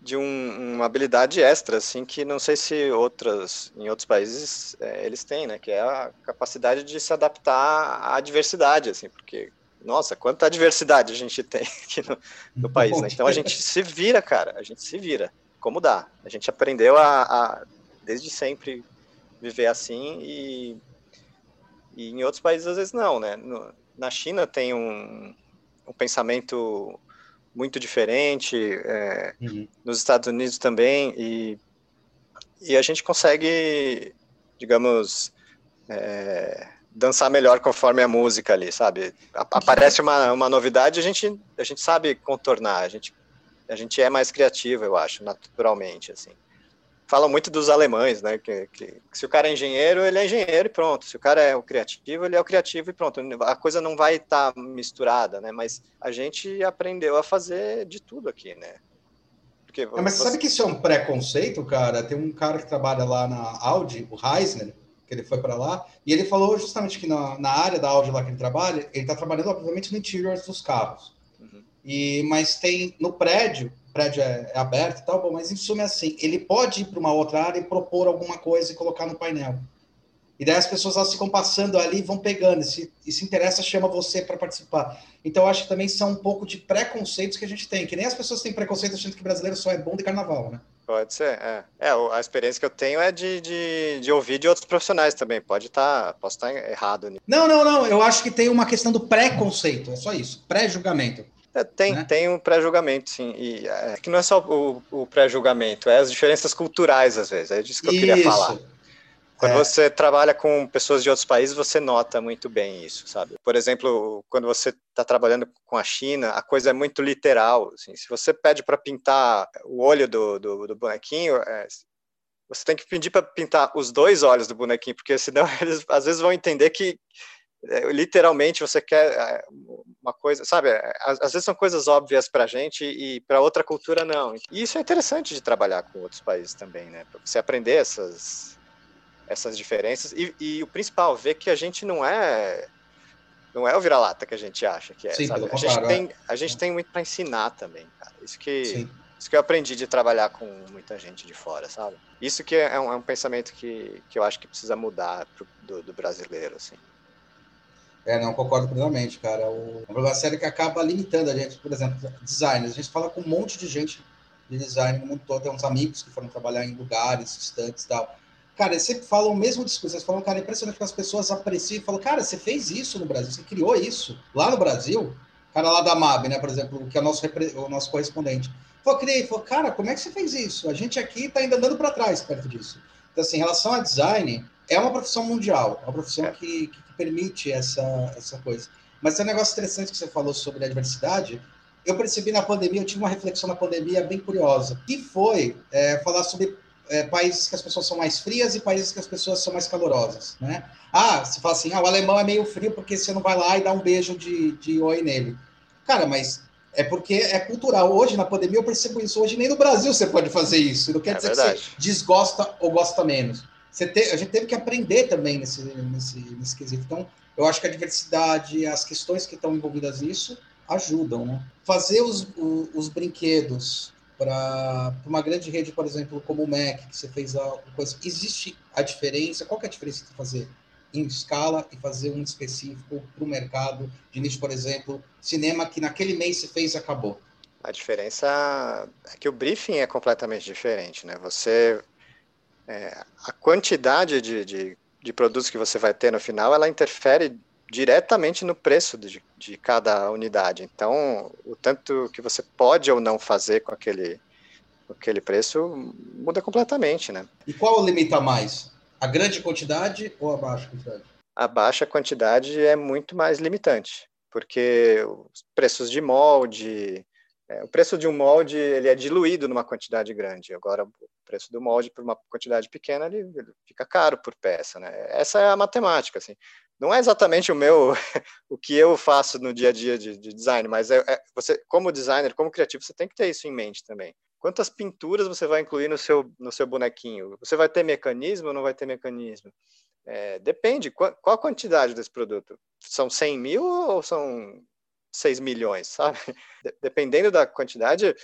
de um, uma habilidade extra, assim, que não sei se outras, em outros países é, eles têm, né? Que é a capacidade de se adaptar à diversidade, assim, porque nossa, quanta diversidade a gente tem aqui no, no país, né? Então a gente se vira, cara, a gente se vira, como dá. A gente aprendeu a, a desde sempre viver assim e, e em outros países às vezes não, né? No, na China tem um, um pensamento muito diferente, é, uhum. nos Estados Unidos também, e, e a gente consegue, digamos, é, dançar melhor conforme a música ali, sabe? Aparece uma, uma novidade, a gente, a gente sabe contornar, a gente, a gente é mais criativo, eu acho, naturalmente, assim. Falam muito dos alemães, né? Que, que, que, se o cara é engenheiro, ele é engenheiro e pronto. Se o cara é o criativo, ele é o criativo e pronto. A coisa não vai estar tá misturada, né? Mas a gente aprendeu a fazer de tudo aqui, né? Porque é, mas você... sabe que isso é um preconceito, cara? Tem um cara que trabalha lá na Audi, o Heisner, que ele foi para lá, e ele falou justamente que na, na área da Audi lá que ele trabalha, ele está trabalhando, obviamente, no interior dos carros. Uhum. E, mas tem no prédio, prédio é, é aberto e tal, bom, mas em suma é assim, ele pode ir para uma outra área e propor alguma coisa e colocar no painel. E daí as pessoas elas ficam passando ali vão pegando, e se, e se interessa, chama você para participar. Então, eu acho que também são um pouco de preconceitos que a gente tem, que nem as pessoas têm preconceito achando que brasileiro só é bom de carnaval, né? Pode ser, é. É, a experiência que eu tenho é de, de, de ouvir de outros profissionais também. Pode estar, tá, posso estar tá errado. Não, não, não. Eu acho que tem uma questão do pré-conceito, é só isso, pré-julgamento. É, tem, né? tem um pré-julgamento, sim. E é, que não é só o, o pré-julgamento, é as diferenças culturais, às vezes. É disso que eu queria isso. falar. Quando é. você trabalha com pessoas de outros países, você nota muito bem isso, sabe? Por exemplo, quando você está trabalhando com a China, a coisa é muito literal. Assim. Se você pede para pintar o olho do, do, do bonequinho, é, você tem que pedir para pintar os dois olhos do bonequinho, porque senão eles às vezes vão entender que literalmente você quer é, uma coisa, sabe? É, às, às vezes são coisas óbvias para a gente e para outra cultura não. E isso é interessante de trabalhar com outros países também, né? Para você aprender essas essas diferenças e, e, o principal ver que a gente não é não é o vira-lata que a gente acha que é Sim, sabe? a gente tem é. a gente tem muito para ensinar também cara. isso que Sim. isso que eu aprendi de trabalhar com muita gente de fora sabe isso que é um, é um pensamento que, que eu acho que precisa mudar pro, do, do, brasileiro assim é, não concordo plenamente, cara. O, é uma série que acaba limitando a gente, por exemplo, designers. A gente fala com um monte de gente de design no mundo todo, tem uns amigos que foram trabalhar em lugares distantes e tal Cara, eles sempre falam o mesmo discurso. Eles falam, cara, é impressionante que as pessoas apreciam e falam, cara, você fez isso no Brasil, você criou isso lá no Brasil. Cara lá da MAB, né, por exemplo, que é o nosso, o nosso correspondente. Falou, criei, falou, cara, como é que você fez isso? A gente aqui está ainda andando para trás perto disso. Então, assim, em relação a design, é uma profissão mundial, é uma profissão é. que, que permite essa, essa coisa. Mas tem um negócio interessante que você falou sobre a diversidade. Eu percebi na pandemia, eu tive uma reflexão na pandemia bem curiosa, que foi é, falar sobre é, países que as pessoas são mais frias e países que as pessoas são mais calorosas, né? Ah, você fala assim, ah, o alemão é meio frio porque você não vai lá e dá um beijo de, de oi nele. Cara, mas é porque é cultural. Hoje, na pandemia, eu percebo isso. Hoje, nem no Brasil você pode fazer isso. Não quer é dizer verdade. que você desgosta ou gosta menos. Te, a gente teve que aprender também nesse, nesse, nesse quesito. Então, eu acho que a diversidade, as questões que estão envolvidas nisso, ajudam, né? Fazer os, os, os brinquedos para uma grande rede, por exemplo, como o Mac, que você fez a coisa, existe a diferença? Qual é a diferença de fazer em escala e fazer um específico para o mercado de nicho, por exemplo, cinema que naquele mês você fez acabou? A diferença é que o briefing é completamente diferente, né? Você é, a quantidade de, de, de produtos que você vai ter no final, ela interfere diretamente no preço de, de cada unidade. Então, o tanto que você pode ou não fazer com aquele, com aquele preço muda completamente, né? E qual limita mais? A grande quantidade ou a baixa quantidade? A baixa quantidade é muito mais limitante, porque os preços de molde, é, o preço de um molde ele é diluído numa quantidade grande. Agora, o preço do molde por uma quantidade pequena ele, ele fica caro por peça, né? Essa é a matemática, assim não é exatamente o meu o que eu faço no dia a dia de, de design, mas é, é, você como designer, como criativo, você tem que ter isso em mente também. Quantas pinturas você vai incluir no seu no seu bonequinho? Você vai ter mecanismo ou não vai ter mecanismo? É, depende. Qual, qual, a quantidade desse produto? São 100 mil ou são 6 milhões, sabe? Dependendo da quantidade,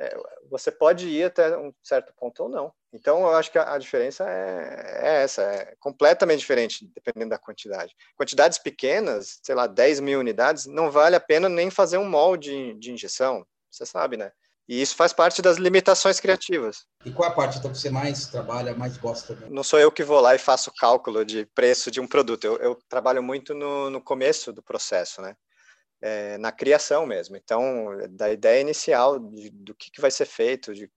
É, você pode ir até um certo ponto ou não. Então, eu acho que a, a diferença é, é, essa, é completamente diferente, dependendo da quantidade. Quantidades pequenas, sei lá, 10 mil unidades, não vale a pena nem fazer um molde de injeção, você sabe, né? E isso faz parte das limitações criativas. E qual é a parte então, que você mais trabalha, mais gosta? Né? Não sou eu que vou lá e faço cálculo de preço de um produto. Eu, eu trabalho muito no, no, começo do processo, né? É, na criação mesmo. Então, da ideia inicial de, do que, que vai ser feito, de,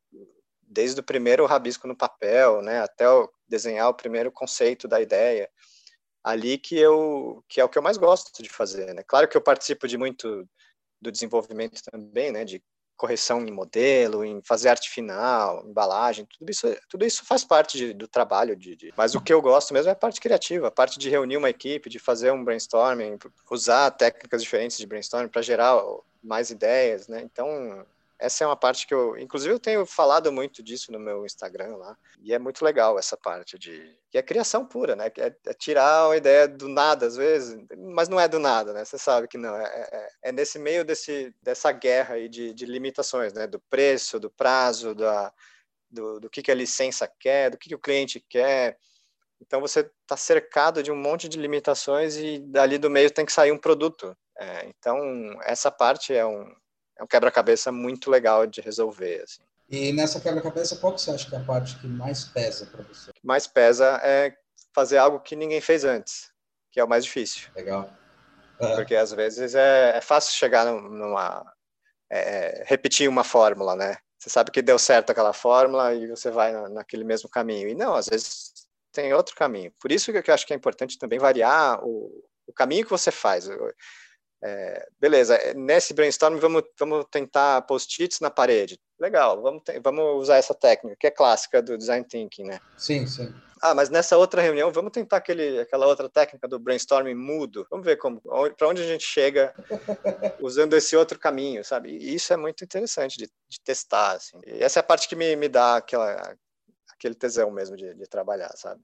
desde o primeiro rabisco no papel, né, até o, desenhar o primeiro conceito da ideia. Ali que eu que é o que eu mais gosto de fazer, né? Claro que eu participo de muito do desenvolvimento também, né, de correção em modelo, em fazer arte final, embalagem, tudo isso, tudo isso faz parte de, do trabalho. De, de, mas o que eu gosto mesmo é a parte criativa, a parte de reunir uma equipe, de fazer um brainstorming, usar técnicas diferentes de brainstorming para gerar mais ideias, né? Então, essa é uma parte que eu, inclusive, eu tenho falado muito disso no meu Instagram lá, e é muito legal essa parte de que é criação pura, né? É, é tirar uma ideia do nada às vezes, mas não é do nada, né? Você sabe que não é, é, é nesse meio desse dessa guerra aí de, de limitações, né? Do preço, do prazo, da do, do que, que a licença quer, do que, que o cliente quer. Então você está cercado de um monte de limitações e dali do meio tem que sair um produto. É, então essa parte é um é um quebra-cabeça muito legal de resolver. Assim. E nessa quebra-cabeça, qual que você acha que é a parte que mais pesa para você? O que mais pesa é fazer algo que ninguém fez antes, que é o mais difícil. Legal. Uhum. Porque às vezes é, é fácil chegar numa. É, é, repetir uma fórmula, né? Você sabe que deu certo aquela fórmula e você vai naquele mesmo caminho. E não, às vezes tem outro caminho. Por isso que eu acho que é importante também variar o, o caminho que você faz. É, beleza, é, nesse brainstorm vamos, vamos tentar post-its na parede. Legal, vamos, vamos usar essa técnica, que é clássica do design thinking, né? Sim, sim. Ah, mas nessa outra reunião, vamos tentar aquele, aquela outra técnica do brainstorming mudo. Vamos ver como, para onde a gente chega usando esse outro caminho, sabe? E isso é muito interessante de, de testar, assim. E essa é a parte que me, me dá aquela, aquele tesão mesmo de, de trabalhar, sabe?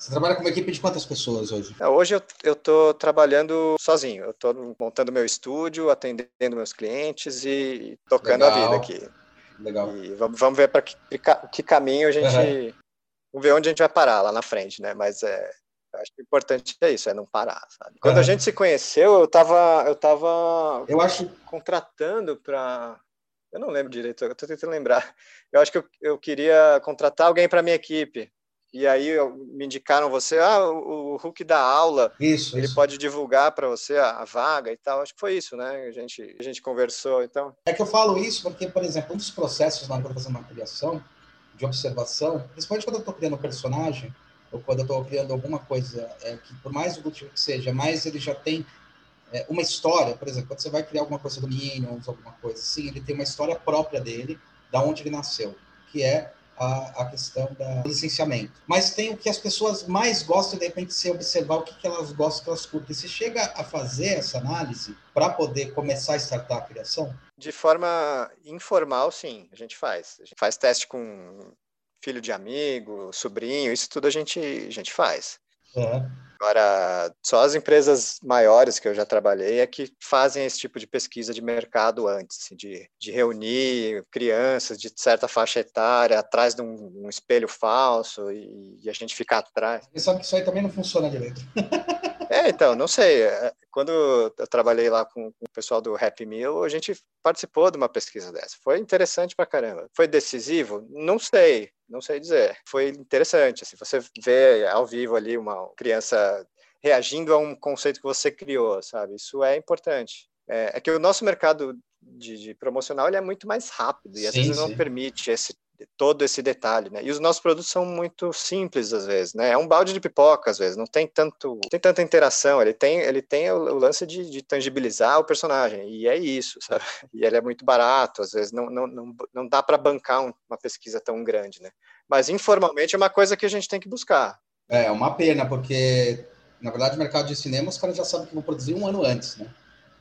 Você trabalha com uma equipe de quantas pessoas hoje? É, hoje eu estou trabalhando sozinho. Eu estou montando meu estúdio, atendendo meus clientes e tocando Legal. a vida aqui. Legal. E vamos, vamos ver para que, que, caminho a gente. Uhum. Vamos ver onde a gente vai parar lá na frente, né? Mas é, acho que o importante é isso, é não parar, sabe? Quando uhum. a gente se conheceu, eu estava eu tava eu acho contratando para eu não lembro direito, eu estou tentando lembrar. Eu acho que eu, eu queria contratar alguém para minha equipe e aí me indicaram você, ah, o, o Hulk dá aula, isso, ele isso. pode divulgar para você a, a, vaga e tal. Acho que foi isso, né? A gente, a gente conversou, então. É que eu falo isso porque, por exemplo, um dos processos na hora eu fazendo uma criação, de observação, principalmente quando eu estou criando um personagem, ou quando eu estou criando alguma coisa é, que, por mais útil que seja, mais ele já tem é, uma história, por exemplo, quando você vai criar alguma coisa do Minions, alguma coisa assim, ele tem uma história própria dele, da onde ele nasceu, que é a, a questão do licenciamento. Mas tem o que as pessoas mais gostam, de repente, se observar o que, que elas gostam, que elas curtem. Você chega a fazer essa análise para poder começar a startar a criação? De forma informal, sim, a gente faz. A gente faz teste com filho de amigo, sobrinho, isso tudo a gente, a gente faz. Uhum. Agora, só as empresas maiores que eu já trabalhei é que fazem esse tipo de pesquisa de mercado antes, assim, de, de reunir crianças de certa faixa etária atrás de um, um espelho falso e, e, a gente ficar atrás. Que isso aí também não funciona direito. É, então, não sei. É, quando eu trabalhei lá com, com, o pessoal do Happy Meal, a gente participou de uma pesquisa dessa. Foi interessante pra caramba. Foi decisivo? Não sei, não sei dizer. Foi interessante. Assim, você vê ao vivo ali uma criança reagindo a um conceito que você criou, sabe? Isso é importante. É, é que o nosso mercado de, de, promocional ele é muito mais rápido e às sim, vezes não permite esse todo esse detalhe, né? E os nossos produtos são muito simples às vezes, né? É um balde de pipoca às vezes, não tem tanto, tem tanta interação. Ele tem, ele tem o, o lance de, de, tangibilizar o personagem e é isso, sabe? E ele é muito barato, às vezes não, não, não, não dá para bancar um, uma pesquisa tão grande, né? Mas informalmente é uma coisa que a gente tem que buscar. É uma pena porque na verdade o mercado de cinema os caras já sabem que vão produzir um ano antes, né?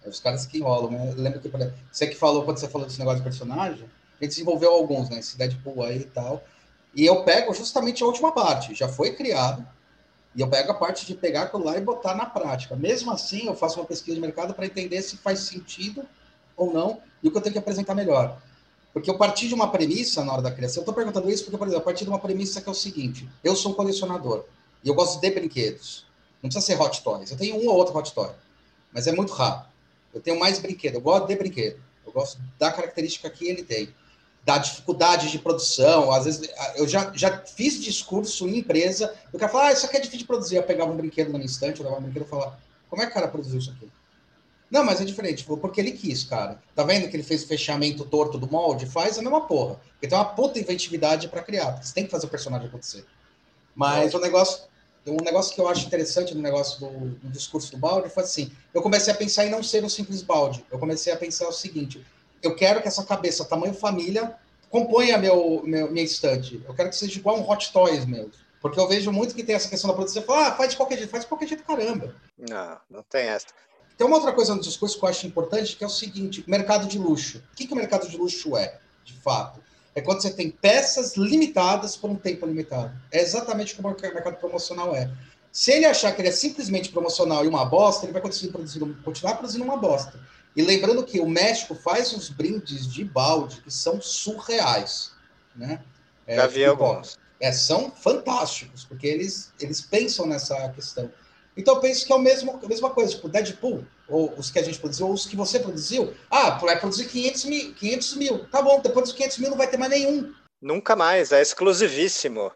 É os caras que enrolam, né? Eu lembro que você que falou quando você falou desse negócio de personagem gente desenvolveu alguns, né? Esse Deadpool aí e tal. E eu pego justamente a última parte, já foi criado, e eu pego a parte de pegar aquilo lá e botar na prática. Mesmo assim, eu faço uma pesquisa de mercado para entender se faz sentido ou não e o que eu tenho que apresentar melhor. Porque eu parti de uma premissa na hora da criação. Eu estou perguntando isso porque, por exemplo, eu parti de uma premissa que é o seguinte: eu sou um colecionador e eu gosto de brinquedos. Não precisa ser hot toys. Eu tenho um ou outro hot toy, mas é muito raro. Eu tenho mais brinquedo. Eu gosto de brinquedo. Eu gosto da característica que ele tem, da dificuldade de produção. Às vezes, eu já, já fiz discurso em empresa. O cara fala, ah, isso aqui é difícil de produzir. Eu pegava um brinquedo no instante, eu dava um brinquedo e falava, como é que o cara produziu isso aqui? Não, mas é diferente, porque ele quis, cara. Tá vendo que ele fez o fechamento torto do molde? Faz a mesma porra. Porque tem uma puta inventividade para criar, porque você tem que fazer o personagem acontecer. Mas o negócio, um negócio que eu acho interessante no negócio do, do, discurso do balde foi assim: eu comecei a pensar em não ser um simples balde. Eu comecei a pensar o seguinte: eu quero que essa cabeça, tamanho família, componha meu, meu, minha estante. Eu quero que seja igual um Hot Toys mesmo. Porque eu vejo muito que tem essa questão da produção. Você fala, ah, faz de qualquer jeito, faz de qualquer jeito, caramba. Não, não tem essa. Tem uma outra coisa no discurso que eu acho importante, que é o seguinte: mercado de luxo. O que, que o mercado de luxo é, de fato? É quando você tem peças limitadas por um tempo limitado. É exatamente como o mercado promocional é. Se ele achar que ele é simplesmente promocional e uma bosta, ele vai continuar produzindo, continuar produzindo uma bosta. E lembrando que o México faz uns brindes de balde que são surreais. Né? É, Já vi alguns. É, são fantásticos, porque eles, eles pensam nessa questão. Então eu penso que é o mesmo, a mesma coisa, tipo, Deadpool, ou os que a gente produziu, ou os que você produziu. Ah, vai produzir 500 mil, 500 mil. Tá bom, depois dos 500 mil não vai ter mais nenhum. Nunca mais, é exclusivíssimo.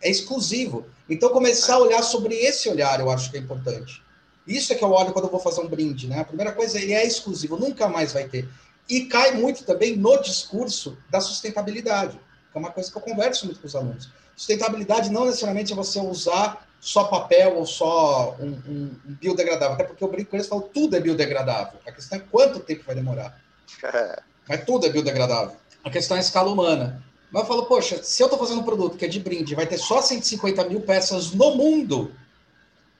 É exclusivo. Então começar a olhar sobre esse olhar, eu acho que é importante. Isso é que eu olho quando eu vou fazer um brinde, né? A primeira coisa, ele é exclusivo, nunca mais vai ter. E cai muito também no discurso da sustentabilidade, que é uma coisa que eu converso muito com os alunos. Sustentabilidade não necessariamente é você usar só papel ou só um, um, um biodegradável. Até porque eu brinco com eles e falo tudo é biodegradável. A questão é quanto tempo vai demorar. Mas tudo é biodegradável. A questão é a escala humana. Mas eu falo, poxa, se eu estou fazendo um produto que é de brinde, vai ter só 150 mil peças no mundo,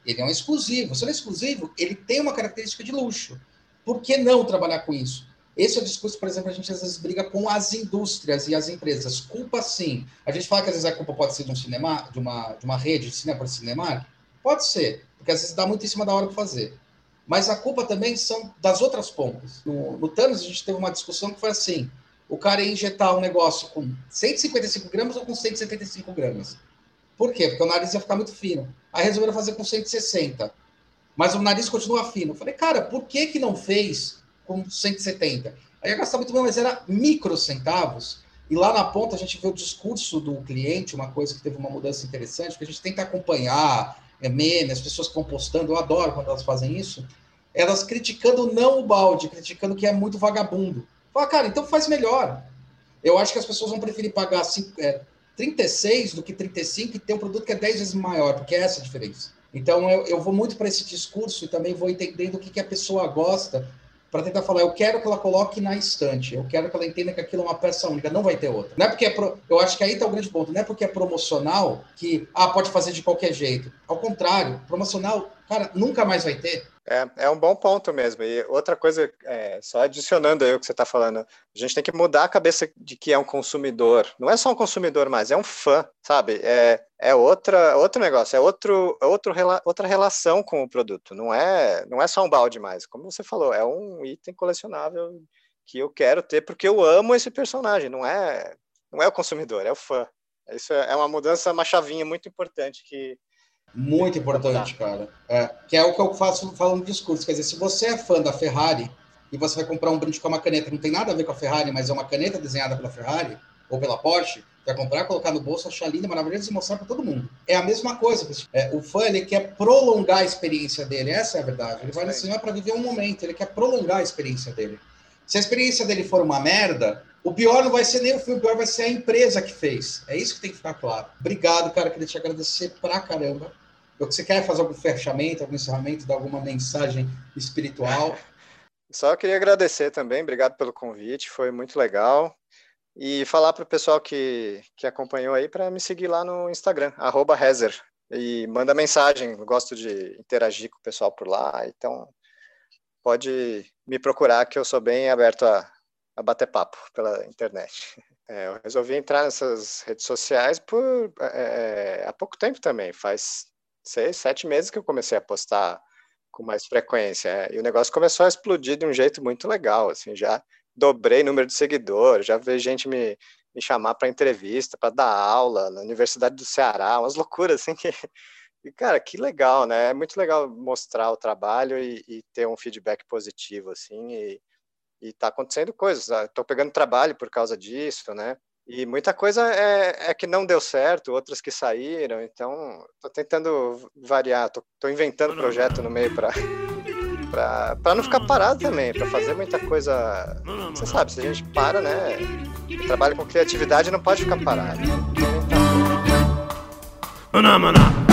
ele é um exclusivo. Se ele é exclusivo, ele tem uma característica de luxo. Por que não trabalhar com isso? Esse é o discurso, por exemplo, a gente às vezes briga com as indústrias e as empresas. Culpa sim. A gente fala que às vezes a culpa pode ser de um cinema, de uma, de uma rede de cinema por cinema. Pode ser, porque às vezes dá muito em cima da hora para fazer. Mas a culpa também são das outras pontas. No, no Thanos, a gente teve uma discussão que foi assim: o cara ia injetar um negócio com 155 gramas ou com 175 gramas. Por quê? Porque o nariz ia ficar muito fino. Aí resolveram fazer com 160. Mas o nariz continua fino. Eu falei, cara, por que, que não fez com 170. Aí ia gastar muito mais, mas era micro centavos. E lá na ponta a gente vê o discurso do cliente, uma coisa que teve uma mudança interessante, porque a gente tenta acompanhar é, meme, as pessoas que estão postando, eu adoro quando elas fazem isso, elas criticando não o balde, criticando que é muito vagabundo. Fala, cara, então faz melhor. Eu acho que as pessoas vão preferir pagar é, 36 do que 35 e ter um produto que é 10 vezes maior, porque é essa a diferença. Então eu, eu vou muito para esse discurso e também vou entendendo o que, que a pessoa gosta para tentar falar, eu quero que ela coloque na estante, eu quero que ela entenda que aquilo é uma peça única, não vai ter outra. Não é porque é pro... eu acho que aí está o grande ponto, não é porque é promocional que ah, pode fazer de qualquer jeito. Ao contrário, promocional, cara, nunca mais vai ter. É, é um bom ponto mesmo. E outra coisa, é, só adicionando aí o que você está falando, a gente tem que mudar a cabeça de que é um consumidor. Não é só um consumidor mais, é um fã, sabe? É, é outra, outro negócio, é outro, é outro, outra relação com o produto. Não é, não é só um balde mais, como você falou, é um item colecionável que eu quero ter porque eu amo esse personagem. Não é, não é o consumidor, é o fã. Isso é, é uma mudança, uma chavinha muito importante que muito importante, cara. É, que é o que eu faço falando no discurso. Quer dizer, se você é fã da Ferrari e você vai comprar um brinde com uma caneta, não tem nada a ver com a Ferrari, mas é uma caneta desenhada pela Ferrari ou pela Porsche, vai comprar, colocar no bolso, achar linda, maravilhosa e mostrar para todo mundo. É a mesma coisa. É, o fã ele quer prolongar a experiência dele, essa é a verdade. Ele vai no cinema para viver um momento, ele quer prolongar a experiência dele. Se a experiência dele for uma merda, o pior não vai ser nem o filme, o pior vai ser a empresa que fez. É isso que tem que ficar claro. Obrigado, cara. Queria te agradecer pra caramba. Você quer fazer algum fechamento, algum encerramento, dar alguma mensagem espiritual? Só queria agradecer também, obrigado pelo convite, foi muito legal. E falar para o pessoal que, que acompanhou aí para me seguir lá no Instagram, Rezer. E manda mensagem, gosto de interagir com o pessoal por lá, então pode me procurar que eu sou bem aberto a, a bater papo pela internet. É, eu resolvi entrar nessas redes sociais por é, é há pouco tempo também, faz seis, sete meses que eu comecei a postar com mais frequência. É, e o negócio começou a explodir de um jeito muito legal, assim, já dobrei número de seguidores, já vi gente me, me chamar para entrevista, para dar aula na Universidade do Ceará, umas loucuras assim que. E, cara, que legal, né? É muito legal mostrar o trabalho e, e ter um feedback positivo, assim, e, e tá acontecendo coisas. Estou ah, pegando trabalho por causa disso, né? E muita coisa é, é, que não deu certo, outras que saíram, então estou tentando variar, estou inventando projeto no meio para para não ficar parado também, para fazer muita coisa. Você sabe, se a gente para, né? Trabalho com criatividade não pode ficar parado. Então, tá...